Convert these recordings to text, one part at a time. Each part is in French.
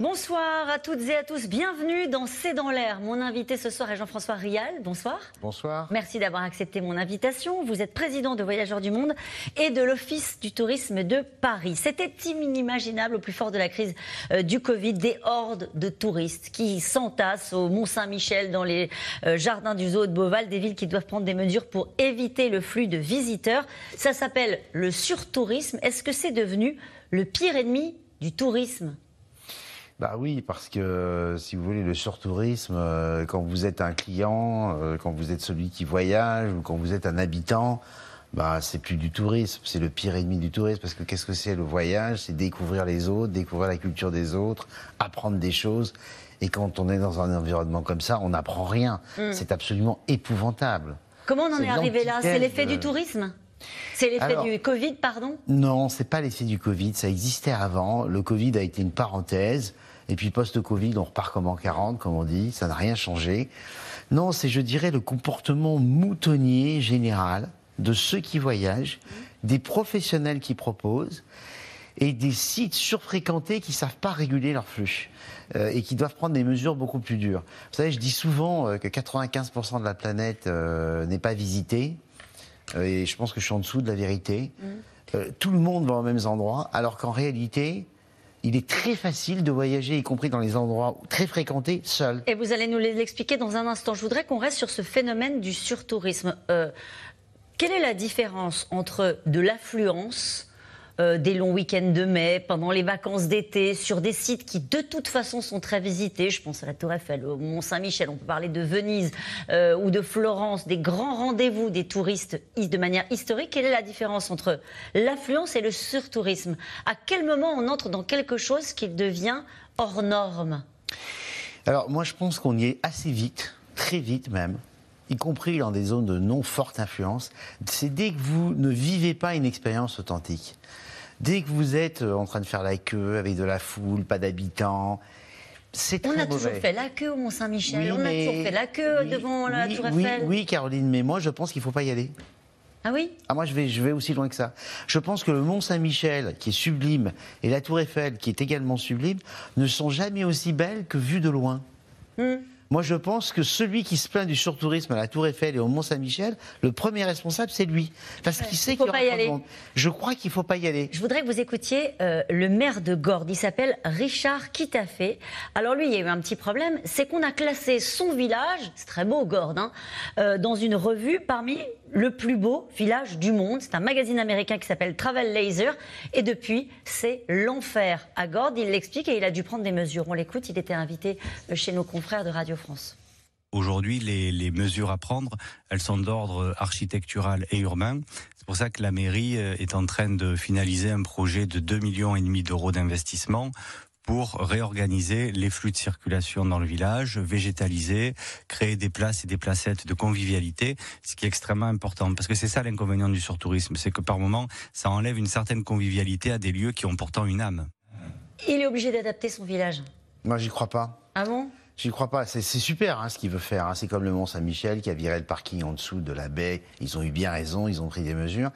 Bonsoir à toutes et à tous, bienvenue dans C'est dans l'air. Mon invité ce soir est Jean-François Rial. Bonsoir. Bonsoir. Merci d'avoir accepté mon invitation. Vous êtes président de Voyageurs du Monde et de l'Office du tourisme de Paris. C'était inimaginable au plus fort de la crise euh, du Covid, des hordes de touristes qui s'entassent au Mont-Saint-Michel, dans les euh, jardins du zoo de Beauval, des villes qui doivent prendre des mesures pour éviter le flux de visiteurs. Ça s'appelle le surtourisme. Est-ce que c'est devenu le pire ennemi du tourisme? Bah oui, parce que si vous voulez, le surtourisme, euh, quand vous êtes un client, euh, quand vous êtes celui qui voyage ou quand vous êtes un habitant, bah c'est plus du tourisme, c'est le pire ennemi du tourisme. Parce que qu'est-ce que c'est le voyage? C'est découvrir les autres, découvrir la culture des autres, apprendre des choses. Et quand on est dans un environnement comme ça, on n'apprend rien. Mm. C'est absolument épouvantable. Comment on en est, arrivé là? C'est l'effet du tourisme? C'est l'effet du Covid, pardon? Non, c'est pas l'effet du Covid. Ça existait avant. Le Covid a été une parenthèse. Et puis post-Covid, on repart comme en 40, comme on dit, ça n'a rien changé. Non, c'est, je dirais, le comportement moutonnier général de ceux qui voyagent, des professionnels qui proposent et des sites surfréquentés qui ne savent pas réguler leur flux euh, et qui doivent prendre des mesures beaucoup plus dures. Vous savez, je dis souvent euh, que 95% de la planète euh, n'est pas visitée et je pense que je suis en dessous de la vérité. Mmh. tout le monde va aux mêmes endroits alors qu'en réalité, il est très facile de voyager, y compris dans les endroits très fréquentés, seul. Et vous allez nous l'expliquer dans un instant. Je voudrais qu'on reste sur ce phénomène du surtourisme. Euh, quelle est la différence entre de l'affluence euh, des longs week-ends de mai, pendant les vacances d'été, sur des sites qui de toute façon sont très visités. Je pense à la Tour Eiffel, au Mont-Saint-Michel, on peut parler de Venise euh, ou de Florence, des grands rendez-vous des touristes de manière historique. Quelle est la différence entre l'affluence et le surtourisme? À quel moment on entre dans quelque chose qui devient hors norme? Alors moi je pense qu'on y est assez vite, très vite même y compris dans des zones de non forte influence, c'est dès que vous ne vivez pas une expérience authentique. Dès que vous êtes euh, en train de faire la queue avec de la foule, pas d'habitants, c'est très On a toujours fait la queue au Mont-Saint-Michel, on a toujours fait la queue devant la Tour Eiffel. Oui, Caroline, mais moi je pense qu'il ne faut pas y aller. Ah oui? Ah moi je vais, je vais aussi loin que ça. Je pense que le Mont Saint-Michel, qui est sublime, et la Tour Eiffel, qui est également sublime, ne sont jamais aussi belles que vues de loin. Hmm. Moi, je pense que celui qui se plaint du surtourisme à la Tour Eiffel et au Mont-Saint-Michel, le premier responsable, c'est lui. Parce qu'il sait qu'il faut pas y aller. Je crois qu'il ne faut pas y aller. Je voudrais que vous écoutiez euh, le maire de Gordes. Il s'appelle Richard Kitafé. Alors lui, il y a eu un petit problème. C'est qu'on a classé son village, c'est très beau Gordes, hein, euh, dans une revue parmi le plus beau village du monde. C'est un magazine américain qui s'appelle Travel Laser. Et depuis, c'est l'enfer à Gordes. Il l'explique et il a dû prendre des mesures. On l'écoute. Il était invité chez nos confrères de Radio France. Aujourd'hui, les, mesures à prendre, elles sont d'ordre architectural et urbain. C'est pour ça que la mairie euh, est en train de finaliser un projet de 2,5 millions et demi d'euros d'investissement pour réorganiser les flux de circulation dans le village, végétaliser, créer des places et des placettes de convivialité, ce qui est extrêmement important. Parce que c'est ça l'inconvénient du surtourisme, c'est que par moment, ça enlève une certaine convivialité à des lieux qui ont pourtant une âme. Il est obligé d'adapter son village. Moi, j'y crois pas. Ah bon? J'y crois pas. C'est super hein, ce qu'il veut faire. Hein. C'est comme le Mont Saint-Michel qui a viré le parking en dessous de la baie. Ils ont eu bien raison, ils ont pris des mesures.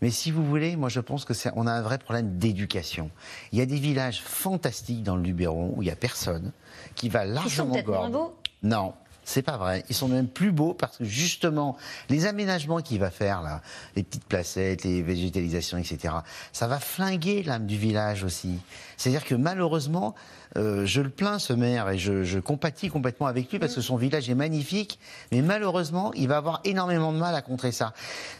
Mais si vous voulez, moi je pense que on a un vrai problème d'éducation. Il y a des villages fantastiques dans le Luberon où il y a personne qui va largement Ils sont beaux Non. C'est pas vrai. Ils sont même plus beaux parce que justement, les aménagements qu'il va faire là, les petites placettes, les végétalisations, etc., ça va flinguer l'âme du village aussi. C'est-à-dire que malheureusement, euh, je le plains ce maire et je, je, compatis complètement avec lui parce que son village est magnifique, mais malheureusement, il va avoir énormément de mal à contrer ça.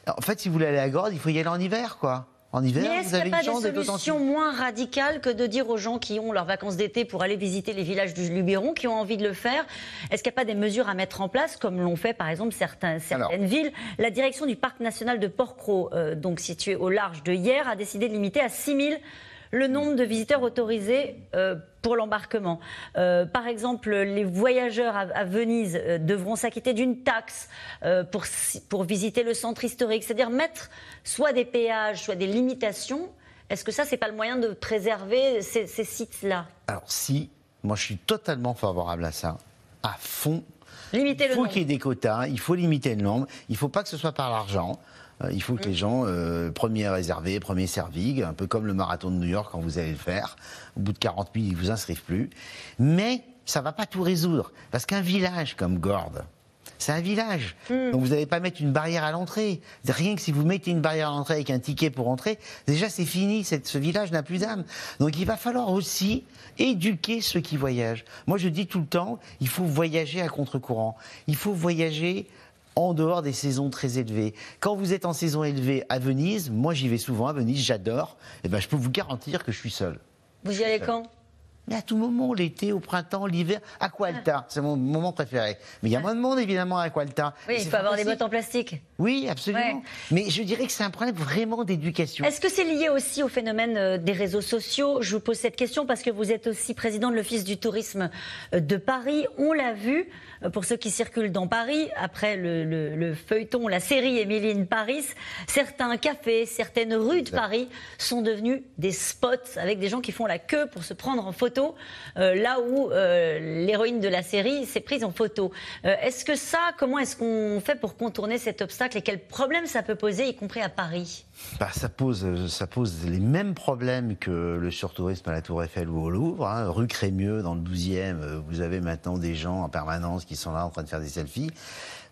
En fait, si vous voulez aller à Gordes, il faut y aller en hiver, quoi. En hiver, Mais vous avez une chance d'être il n'y a pas des solutions moins radicales que de dire aux gens qui ont leurs vacances d'été pour aller visiter les villages du Luberon, qui ont envie de le faire Est-ce qu'il n'y a pas des mesures à mettre en place, comme l'ont fait par exemple certains, certaines villes? La direction du parc national de Port-Cros, euh, donc situé au large de hier, a décidé de limiter à 6 000 le nombre de visiteurs autorisés euh, pour l'embarquement. Euh, par exemple, les voyageurs à, Venise euh, devront s'acquitter d'une taxe pour, pour visiter le centre historique, c'est-à-dire mettre soit des péages, soit des limitations. Est-ce que ça, c'est pas le moyen de préserver ces, sites-là? Alors, si, Moi, je suis totalement favorable à ça, à fond. Limiter il faut qu'il y ait des quotas, il faut limiter le nombre, il ne faut pas que ce soit par l'argent. Euh, il faut que les gens, euh, premier réservé, premier servi, un peu comme le marathon de New York quand vous allez le faire. Au bout de 40 000, ils ne vous inscrivent plus. Mais ça ne va pas tout résoudre. Parce qu'un village comme Gordes, c'est un village. Hmm. Donc vous n'allez pas mettre une barrière à l'entrée. Rien que si vous mettez une barrière à l'entrée avec un ticket pour entrer, déjà c'est fini, ce village n'a plus d'âme. Donc il va falloir aussi éduquer ceux qui voyagent. Moi je dis tout le temps, il faut voyager à contre-courant. Il faut voyager en dehors des saisons très élevées. Quand vous êtes en saison élevée à Venise, moi j'y vais souvent à Venise, j'adore, et eh ben je peux vous garantir que je suis seul. Vous y allez quand? Mais à tout moment, l'été, au printemps, l'hiver, Aqualta, c'est mon moment préféré. Mais il y a moins de monde, évidemment, à Aqualta. Oui, il faut avoir des bottes en plastique. Oui, absolument. Mais je dirais que c'est un problème vraiment d'éducation. Est-ce que c'est lié aussi au phénomène euh, des réseaux sociaux? Je vous pose cette question parce que vous êtes aussi président de l'Office du tourisme euh, de Paris. On l'a vu, euh, pour ceux qui circulent dans Paris, après le, feuilleton, la série Émilie Paris, certains cafés, certaines rues de Paris sont devenus des spots avec des gens qui font la queue pour se prendre en photo euh, là où euh, l'héroïne de la série s'est prise en photo. Euh, est-ce que ça, comment est-ce qu'on fait pour contourner cet obstacle et quels problèmes ça peut poser, y compris à Paris? Bah, ça, pose, ça pose les mêmes problèmes que le surtourisme à la Tour Eiffel ou au Louvre. Hein. Rue Crémieux, dans le 12e, vous avez maintenant des gens en permanence qui sont là en train de faire des selfies.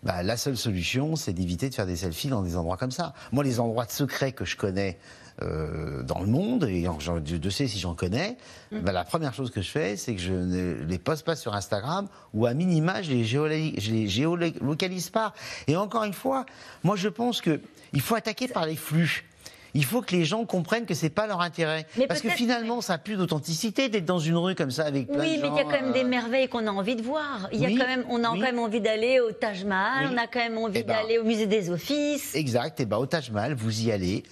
Bah, la seule solution, c'est d'éviter de faire des selfies dans des endroits comme ça. Moi, les endroits de secrets que je connais, euh, dans le monde, et je sais si j'en connais, mm. ben, la première chose que je fais, c'est que je ne les poste pas sur Instagram, ou à minima, je les, les géolocalise pas. Et encore une fois, moi je pense qu'il faut attaquer par les flux il faut que les gens comprennent que c'est pas leur intérêt. Parce que finalement, ça n'a plus d'authenticité d'être dans une rue comme ça avec plein oui, de gens. Oui, mais il y a quand même des euh, merveilles qu'on a envie de voir. Il y a quand même, on a quand même envie d'aller au Taj Mahal, on a quand même envie eh ben d'aller au musée des Offices. Exact. Et eh ben au Taj Mahal, vous y allez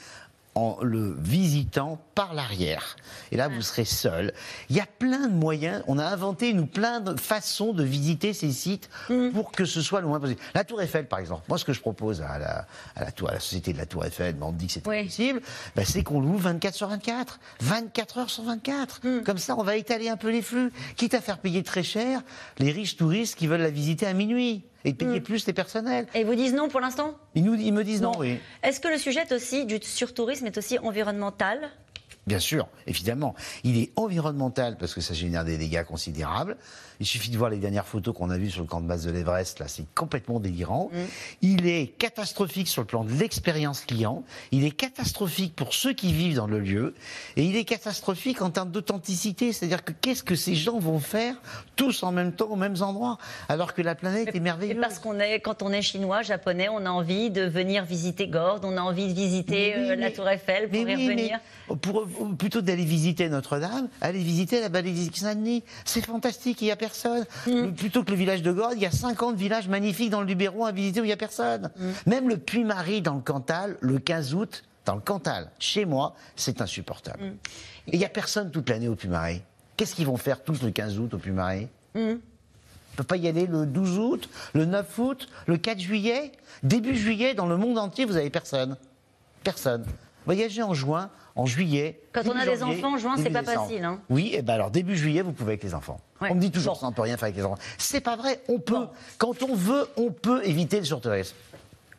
en le visitant par l'arrière. Et là, vous serez seul. Il y a plein de moyens. On a inventé nous plein de façons de visiter ces sites mm. pour que ce soit le moins possible. La Tour Eiffel, par exemple. Moi, ce que je propose à la, à la, tour, à la société de la Tour Eiffel, on me dit que c'est possible, ben, c'est qu'on loue 24 sur 24, 24 heures sur 24. Mm. Comme ça, on va étaler un peu les flux, quitte à faire payer très cher les riches touristes qui veulent la visiter à minuit et payer hmm. plus les personnels. Et ils vous disent non pour l'instant? Ils, nous, ils me disent non, oui. Est-ce que le sujet aussi du surtourisme est aussi environnemental? Bien sûr, évidemment. Il est environnemental parce que ça génère des dégâts considérables. Il suffit de voir les dernières photos qu'on a vues sur le camp de base de l'Everest, là, c'est complètement délirant. Mm. Il est catastrophique sur le plan de l'expérience client. Il est catastrophique pour ceux qui vivent dans le lieu. Et il est catastrophique en termes d'authenticité. C'est-à-dire que qu'est-ce que ces gens vont faire tous en même temps aux mêmes endroits alors que la planète est merveilleuse. Parce qu'on est, quand on est chinois, japonais, on a envie de venir visiter Gordes, on a envie de visiter euh, la Tour Eiffel pour y revenir. Pour, plutôt d'aller visiter Notre-Dame, aller visiter la basilique Saint-Denis. C'est fantastique, il y a personne. Mm. Plutôt que le village de Gordes, il y a 50 villages magnifiques dans le Luberon à visiter où il n'y a personne. Mm. Même le Puy-Marie dans le Cantal, le 15 août, dans le Cantal, chez moi, c'est insupportable. Mm. Il n'y a personne toute l'année au Puy-Marie. Qu'est-ce qu'ils vont faire tous le 15 août au Puy-Marie? Ils ne peuvent pas y aller le 12 août, le 9 août, le 4 juillet? Début juillet, dans le monde entier, vous n'avez personne. Personne. Voyagez en juin, en juillet. Quand on a des enfants, juin, c'est pas facile. Hein. Oui, et ben alors début juillet, vous pouvez avec les enfants. On me dit toujours ça, on peut rien faire avec les enfants. C'est pas vrai, on peut. Quand on veut, on peut éviter le surtourisme.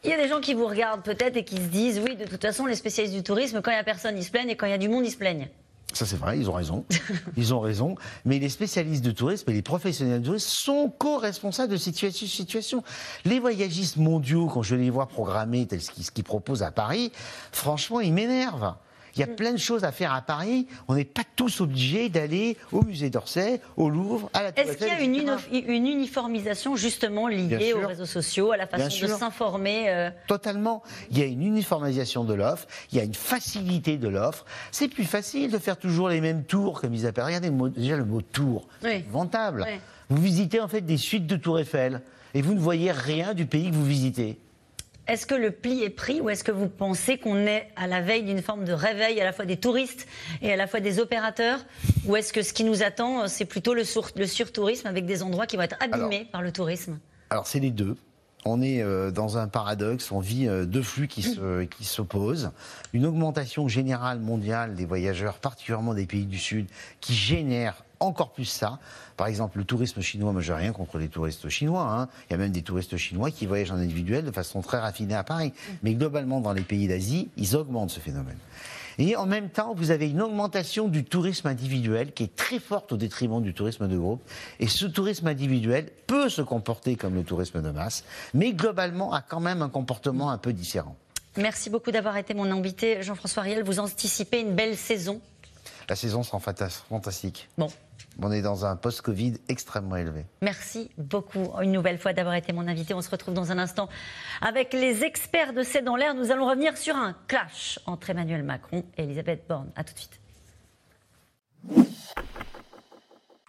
Il y a des gens qui vous regardent peut-être et qui se disent oui, de toute façon, les spécialistes du tourisme, quand il n'y a personne, ils se plaignent et quand il y a du monde, ils se plaignent. Ça c'est vrai, ils ont raison. Ils ont raison. Mais les spécialistes du tourisme et les professionnels du tourisme sont co-responsables de cette situation. Les voyagistes mondiaux, quand je les vois programmer tel ce qu'ils proposent à Paris, franchement, ils m'énervent. Il y a mm. plein de choses à faire à Paris. On n'est pas tous obligés d'aller au musée d'Orsay, au Louvre, à la Tour Est-ce qu'il y a une, uniformisation justement liée aux réseaux sociaux, à la façon de s'informer euh Totalement. Il y a une uniformisation de l'offre, il y a une facilité de l'offre. C'est plus facile de faire toujours les mêmes tours, comme ils appellent. Regardez déjà le mot tour, oui. vantable. Vous visitez en fait des suites de Tour Eiffel et vous ne voyez rien du pays que vous visitez. Est-ce que le pli est pris ou est-ce que vous pensez qu'on est à la veille d'une forme de réveil à la fois des touristes et à la fois des opérateurs Ou est-ce que ce qui nous attend, euh, c'est plutôt le, sur, le surtourisme avec des endroits qui vont être abîmés par le tourisme? Alors c'est les deux. On est euh, dans un paradoxe, on vit euh, deux flux qui s'opposent. Une augmentation générale mondiale des voyageurs, particulièrement des pays du Sud, qui génère encore plus ça. Par exemple, le tourisme chinois, moi j'ai rien contre les touristes chinois. Hein. Il y a même des touristes chinois qui voyagent en individuel de façon très raffinée à Paris. Mais globalement, dans les pays d'Asie, ils augmentent ce phénomène. Et en même temps, vous avez une augmentation du tourisme individuel qui est très forte au détriment du tourisme de groupe. Et ce tourisme individuel peut se comporter comme le tourisme de masse, mais globalement a quand même un comportement un peu différent. Merci beaucoup d'avoir été mon invité. Jean-François Riel, vous anticipez une belle saison La saison sera fantastique. Bon, on est dans un post-Covid extrêmement élevé. Merci beaucoup une nouvelle fois d'avoir été mon invité. On se retrouve dans un instant avec les experts de C'est dans l'air. Nous allons revenir sur un clash entre Emmanuel Macron et Elisabeth Borne. A tout de suite.